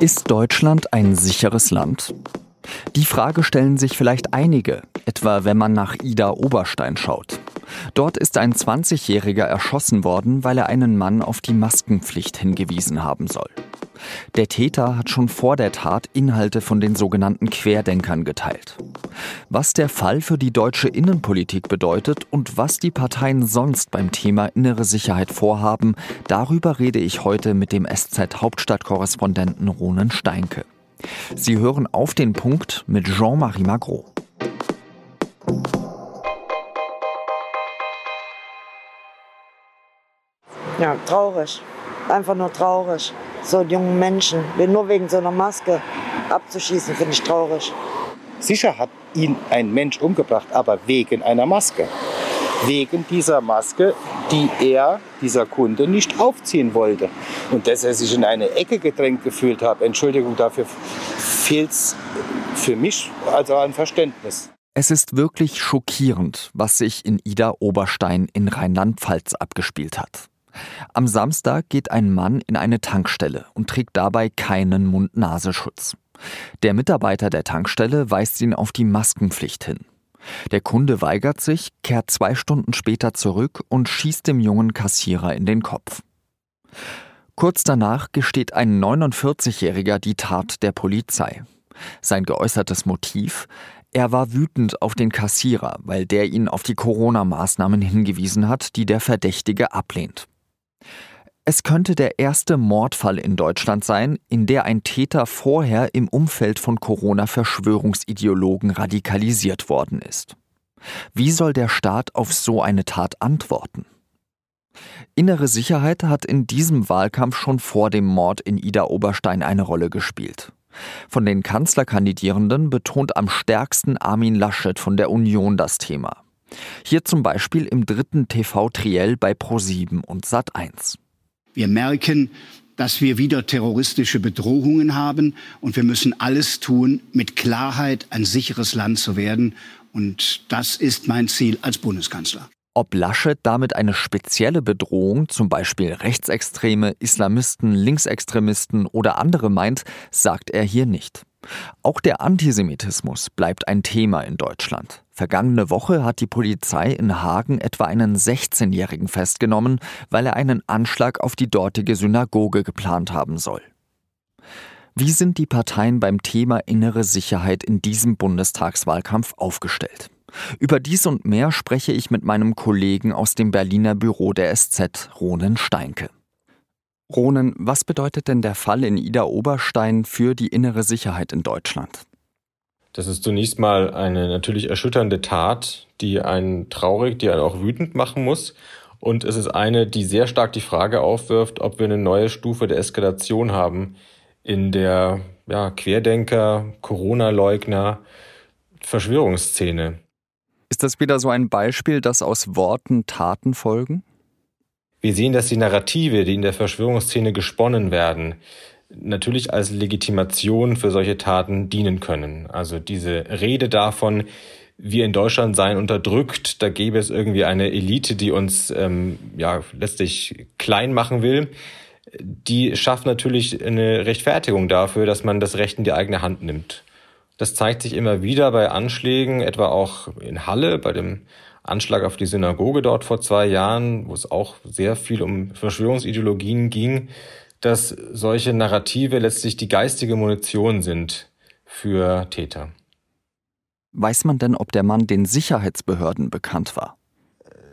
Ist Deutschland ein sicheres Land? Die Frage stellen sich vielleicht einige, etwa wenn man nach Ida Oberstein schaut. Dort ist ein 20-Jähriger erschossen worden, weil er einen Mann auf die Maskenpflicht hingewiesen haben soll. Der Täter hat schon vor der Tat Inhalte von den sogenannten Querdenkern geteilt. Was der Fall für die deutsche Innenpolitik bedeutet und was die Parteien sonst beim Thema innere Sicherheit vorhaben, darüber rede ich heute mit dem SZ-Hauptstadtkorrespondenten Ronen Steinke. Sie hören auf den Punkt mit Jean-Marie Magro. Ja, traurig. Einfach nur traurig. So jungen Menschen, nur wegen so einer Maske abzuschießen, finde ich traurig. Sicher hat ihn ein Mensch umgebracht, aber wegen einer Maske. Wegen dieser Maske, die er, dieser Kunde, nicht aufziehen wollte. Und dass er sich in eine Ecke gedrängt gefühlt hat, Entschuldigung dafür, fehlt es für mich also an Verständnis. Es ist wirklich schockierend, was sich in Ida Oberstein in Rheinland-Pfalz abgespielt hat. Am Samstag geht ein Mann in eine Tankstelle und trägt dabei keinen Mund-Nasenschutz. Der Mitarbeiter der Tankstelle weist ihn auf die Maskenpflicht hin. Der Kunde weigert sich, kehrt zwei Stunden später zurück und schießt dem jungen Kassierer in den Kopf. Kurz danach gesteht ein 49-Jähriger die Tat der Polizei. Sein geäußertes Motiv? Er war wütend auf den Kassierer, weil der ihn auf die Corona-Maßnahmen hingewiesen hat, die der Verdächtige ablehnt. Es könnte der erste Mordfall in Deutschland sein, in der ein Täter vorher im Umfeld von Corona-Verschwörungsideologen radikalisiert worden ist. Wie soll der Staat auf so eine Tat antworten? Innere Sicherheit hat in diesem Wahlkampf schon vor dem Mord in Ida Oberstein eine Rolle gespielt. Von den Kanzlerkandidierenden betont am stärksten Armin Laschet von der Union das Thema. Hier zum Beispiel im dritten TV-Triell bei Pro7 und Sat1. Wir merken, dass wir wieder terroristische Bedrohungen haben und wir müssen alles tun, mit Klarheit ein sicheres Land zu werden. Und das ist mein Ziel als Bundeskanzler. Ob Laschet damit eine spezielle Bedrohung, zum Beispiel Rechtsextreme, Islamisten, Linksextremisten oder andere meint, sagt er hier nicht. Auch der Antisemitismus bleibt ein Thema in Deutschland. Vergangene Woche hat die Polizei in Hagen etwa einen 16-Jährigen festgenommen, weil er einen Anschlag auf die dortige Synagoge geplant haben soll. Wie sind die Parteien beim Thema innere Sicherheit in diesem Bundestagswahlkampf aufgestellt? Über dies und mehr spreche ich mit meinem Kollegen aus dem Berliner Büro der SZ, Ronen Steinke. Ronen, was bedeutet denn der Fall in Ida Oberstein für die innere Sicherheit in Deutschland? Das ist zunächst mal eine natürlich erschütternde Tat, die einen traurig, die einen auch wütend machen muss. Und es ist eine, die sehr stark die Frage aufwirft, ob wir eine neue Stufe der Eskalation haben in der ja, Querdenker, Corona-Leugner, Verschwörungsszene. Ist das wieder so ein Beispiel, dass aus Worten Taten folgen? Wir sehen, dass die Narrative, die in der Verschwörungsszene gesponnen werden, natürlich als Legitimation für solche Taten dienen können. Also diese Rede davon, wir in Deutschland seien unterdrückt, da gäbe es irgendwie eine Elite, die uns ähm, ja letztlich klein machen will, die schafft natürlich eine Rechtfertigung dafür, dass man das Recht in die eigene Hand nimmt. Das zeigt sich immer wieder bei Anschlägen, etwa auch in Halle, bei dem Anschlag auf die Synagoge dort vor zwei Jahren, wo es auch sehr viel um Verschwörungsideologien ging, dass solche Narrative letztlich die geistige Munition sind für Täter. Weiß man denn, ob der Mann den Sicherheitsbehörden bekannt war?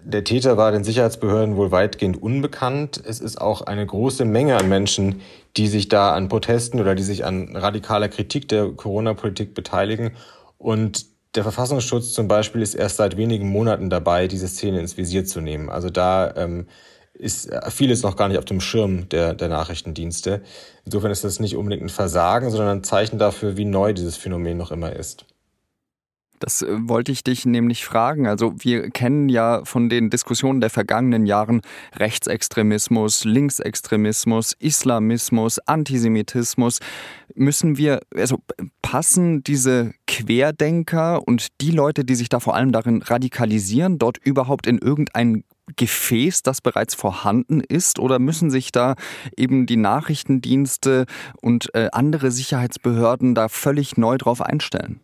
Der Täter war den Sicherheitsbehörden wohl weitgehend unbekannt. Es ist auch eine große Menge an Menschen, die sich da an Protesten oder die sich an radikaler Kritik der Corona-Politik beteiligen. Und der Verfassungsschutz zum Beispiel ist erst seit wenigen Monaten dabei, diese Szene ins Visier zu nehmen. Also da ähm, ist vieles noch gar nicht auf dem Schirm der, der Nachrichtendienste. Insofern ist das nicht unbedingt ein Versagen, sondern ein Zeichen dafür, wie neu dieses Phänomen noch immer ist. Das äh, wollte ich dich nämlich fragen. Also wir kennen ja von den Diskussionen der vergangenen Jahren Rechtsextremismus, Linksextremismus, Islamismus, Antisemitismus. Müssen wir, also passen diese Querdenker und die Leute, die sich da vor allem darin radikalisieren, dort überhaupt in irgendein Gefäß, das bereits vorhanden ist? Oder müssen sich da eben die Nachrichtendienste und äh, andere Sicherheitsbehörden da völlig neu drauf einstellen?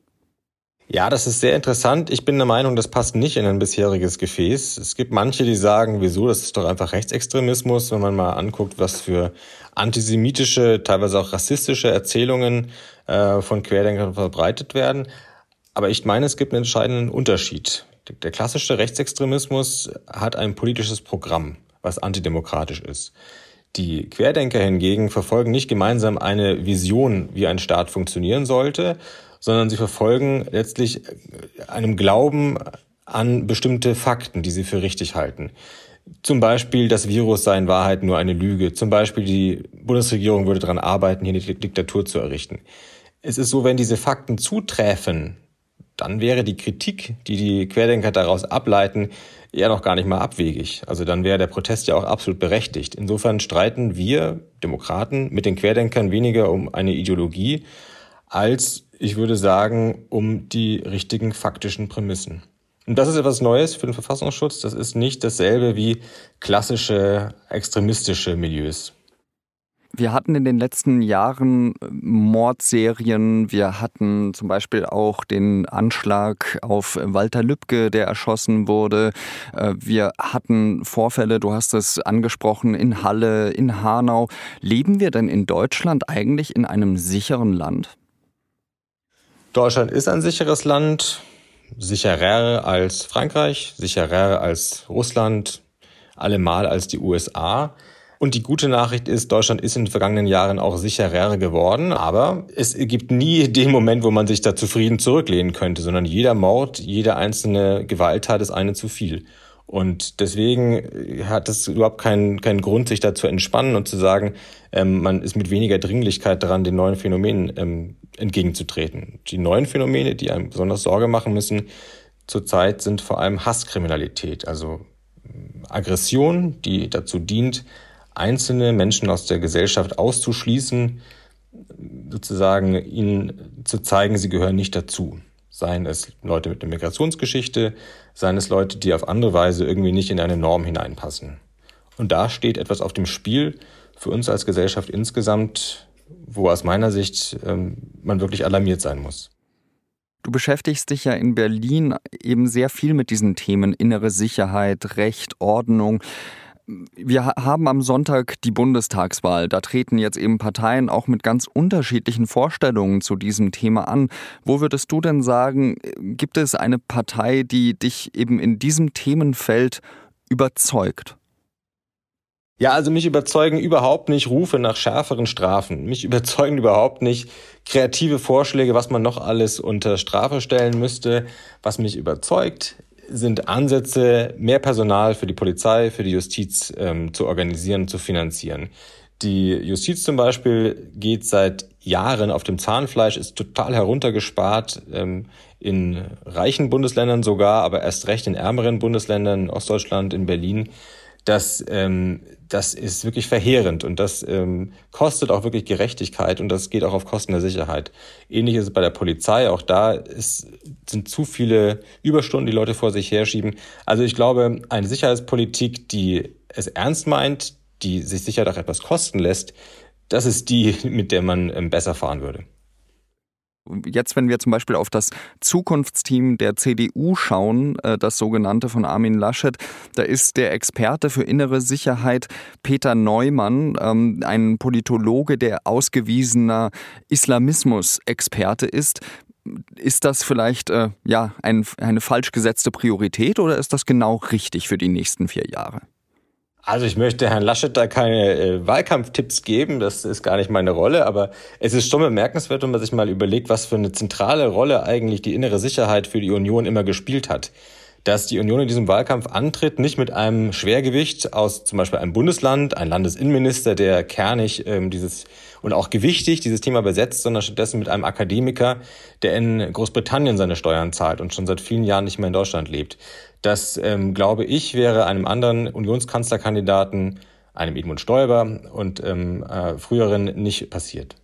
Ja, das ist sehr interessant. Ich bin der Meinung, das passt nicht in ein bisheriges Gefäß. Es gibt manche, die sagen, wieso, das ist doch einfach Rechtsextremismus, wenn man mal anguckt, was für antisemitische, teilweise auch rassistische Erzählungen äh, von Querdenkern verbreitet werden. Aber ich meine, es gibt einen entscheidenden Unterschied. Der klassische Rechtsextremismus hat ein politisches Programm, was antidemokratisch ist. Die Querdenker hingegen verfolgen nicht gemeinsam eine Vision, wie ein Staat funktionieren sollte, sondern sie verfolgen letztlich einem Glauben an bestimmte Fakten, die sie für richtig halten. Zum Beispiel, das Virus sei in Wahrheit nur eine Lüge. Zum Beispiel, die Bundesregierung würde daran arbeiten, hier eine Diktatur zu errichten. Es ist so, wenn diese Fakten zuträfen, dann wäre die Kritik, die die Querdenker daraus ableiten, ja noch gar nicht mal abwegig. Also dann wäre der Protest ja auch absolut berechtigt. Insofern streiten wir Demokraten mit den Querdenkern weniger um eine Ideologie, als ich würde sagen, um die richtigen faktischen Prämissen. Und das ist etwas Neues für den Verfassungsschutz. Das ist nicht dasselbe wie klassische extremistische Milieus. Wir hatten in den letzten Jahren äh, Mordserien. Wir hatten zum Beispiel auch den Anschlag auf Walter Lübcke, der erschossen wurde. Äh, wir hatten Vorfälle, du hast es angesprochen, in Halle, in Hanau. Leben wir denn in Deutschland eigentlich in einem sicheren Land? Deutschland ist ein sicheres Land, sicherer als Frankreich, sicherer als Russland, allemal als die USA. Und die gute Nachricht ist, Deutschland ist in den vergangenen Jahren auch sicherer geworden. Aber es gibt nie den Moment, wo man sich da zufrieden zurücklehnen könnte, sondern jeder Mord, jede einzelne Gewalttat ist eine zu viel. Und deswegen hat es überhaupt keinen, keinen Grund, sich da zu entspannen und zu sagen, ähm, man ist mit weniger Dringlichkeit daran, den neuen Phänomenen ähm, entgegenzutreten. Die neuen Phänomene, die einem besonders Sorge machen müssen, zurzeit sind vor allem Hasskriminalität, also Aggression, die dazu dient, einzelne Menschen aus der Gesellschaft auszuschließen, sozusagen ihnen zu zeigen, sie gehören nicht dazu. Seien es Leute mit einer Migrationsgeschichte, seien es Leute, die auf andere Weise irgendwie nicht in eine Norm hineinpassen. Und da steht etwas auf dem Spiel für uns als Gesellschaft insgesamt, wo aus meiner Sicht ähm, man wirklich alarmiert sein muss. Du beschäftigst dich ja in Berlin eben sehr viel mit diesen Themen innere Sicherheit, Recht, Ordnung wir haben am Sonntag die Bundestagswahl. Da treten jetzt eben Parteien auch mit ganz unterschiedlichen Vorstellungen zu diesem Thema an. Wo würdest du denn sagen, gibt es eine Partei, die dich eben in diesem Themenfeld überzeugt? Ja, also mich überzeugen überhaupt nicht Rufe nach schärferen Strafen. Mich überzeugen überhaupt nicht kreative Vorschläge, was man noch alles unter Strafe stellen müsste. Was mich überzeugt, sind Ansätze, mehr Personal für die Polizei, für die Justiz ähm, zu organisieren, zu finanzieren. Die Justiz zum Beispiel geht seit Jahren auf dem Zahnfleisch, ist total heruntergespart, ähm, in reichen Bundesländern sogar, aber erst recht in ärmeren Bundesländern, in Ostdeutschland, in Berlin. Das, ähm, das ist wirklich verheerend und das ähm, kostet auch wirklich Gerechtigkeit und das geht auch auf Kosten der Sicherheit. Ähnlich ist es bei der Polizei. Auch da ist, sind zu viele Überstunden, die Leute vor sich herschieben. Also ich glaube, eine Sicherheitspolitik, die es ernst meint, die sich sicher auch etwas kosten lässt, das ist die, mit der man ähm, besser fahren würde. Jetzt, wenn wir zum Beispiel auf das Zukunftsteam der CDU schauen, äh, das sogenannte von Armin Laschet, da ist der Experte für innere Sicherheit Peter Neumann, ähm, ein Politologe, der ausgewiesener Islamismus-Experte ist. Ist das vielleicht äh, ja, ein, eine falsch gesetzte Priorität oder ist das genau richtig für die nächsten vier Jahre? Also ich möchte Herrn Laschet da keine äh, Wahlkampftipps geben, das ist gar nicht meine Rolle, aber es ist schon bemerkenswert, wenn man sich mal überlegt, was für eine zentrale Rolle eigentlich die innere Sicherheit für die Union immer gespielt hat. Dass die Union in diesem Wahlkampf antritt, nicht mit einem Schwergewicht aus zum Beispiel einem Bundesland, ein Landesinnenminister, der kernig ähm, dieses und auch gewichtig dieses Thema besetzt, sondern stattdessen mit einem Akademiker, der in Großbritannien seine Steuern zahlt und schon seit vielen Jahren nicht mehr in Deutschland lebt. Das, ähm, glaube ich, wäre einem anderen Unionskanzlerkandidaten, einem Edmund Stoiber und ähm, äh, früheren nicht passiert.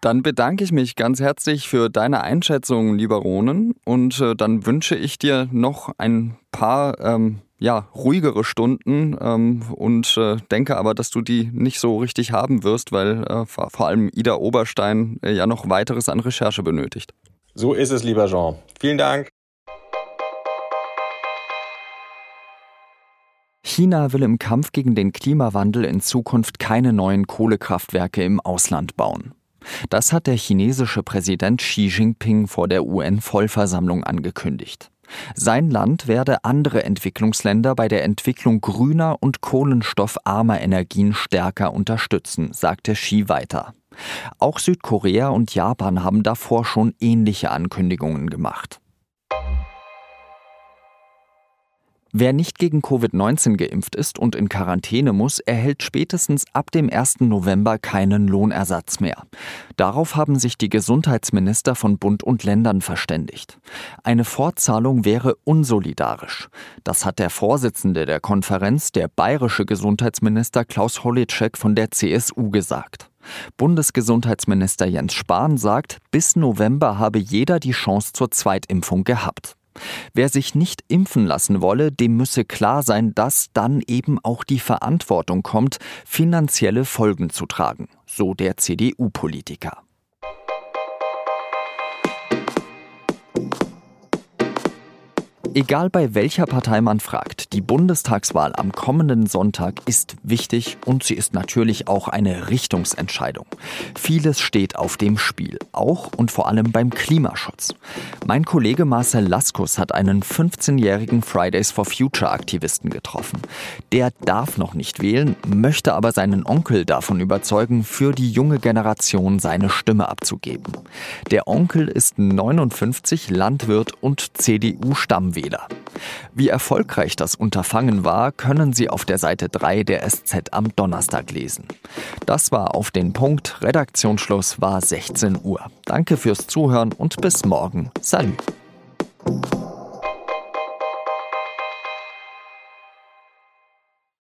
Dann bedanke ich mich ganz herzlich für deine Einschätzung, lieber Ronen, und äh, dann wünsche ich dir noch ein paar ähm, ja, ruhigere Stunden ähm, und äh, denke aber, dass du die nicht so richtig haben wirst, weil äh, vor allem Ida Oberstein äh, ja noch weiteres an Recherche benötigt. So ist es, lieber Jean. Vielen Dank. China will im Kampf gegen den Klimawandel in Zukunft keine neuen Kohlekraftwerke im Ausland bauen. Das hat der chinesische Präsident Xi Jinping vor der UN-Vollversammlung angekündigt. Sein Land werde andere Entwicklungsländer bei der Entwicklung grüner und kohlenstoffarmer Energien stärker unterstützen, sagte Xi weiter. Auch Südkorea und Japan haben davor schon ähnliche Ankündigungen gemacht. Wer nicht gegen Covid-19 geimpft ist und in Quarantäne muss, erhält spätestens ab dem 1. November keinen Lohnersatz mehr. Darauf haben sich die Gesundheitsminister von Bund und Ländern verständigt. Eine Fortzahlung wäre unsolidarisch. Das hat der Vorsitzende der Konferenz, der bayerische Gesundheitsminister Klaus Hollitschek von der CSU gesagt. Bundesgesundheitsminister Jens Spahn sagt, bis November habe jeder die Chance zur Zweitimpfung gehabt. Wer sich nicht impfen lassen wolle, dem müsse klar sein, dass dann eben auch die Verantwortung kommt, finanzielle Folgen zu tragen, so der CDU-Politiker. Egal bei welcher Partei man fragt, die Bundestagswahl am kommenden Sonntag ist wichtig und sie ist natürlich auch eine Richtungsentscheidung. Vieles steht auf dem Spiel, auch und vor allem beim Klimaschutz. Mein Kollege Marcel Laskus hat einen 15-jährigen Fridays for Future Aktivisten getroffen. Der darf noch nicht wählen, möchte aber seinen Onkel davon überzeugen, für die junge Generation seine Stimme abzugeben. Der Onkel ist 59, Landwirt und CDU-Stammwähler. Wähler. Wie erfolgreich das Unterfangen war, können Sie auf der Seite 3 der SZ am Donnerstag lesen. Das war auf den Punkt. Redaktionsschluss war 16 Uhr. Danke fürs Zuhören und bis morgen. Salut.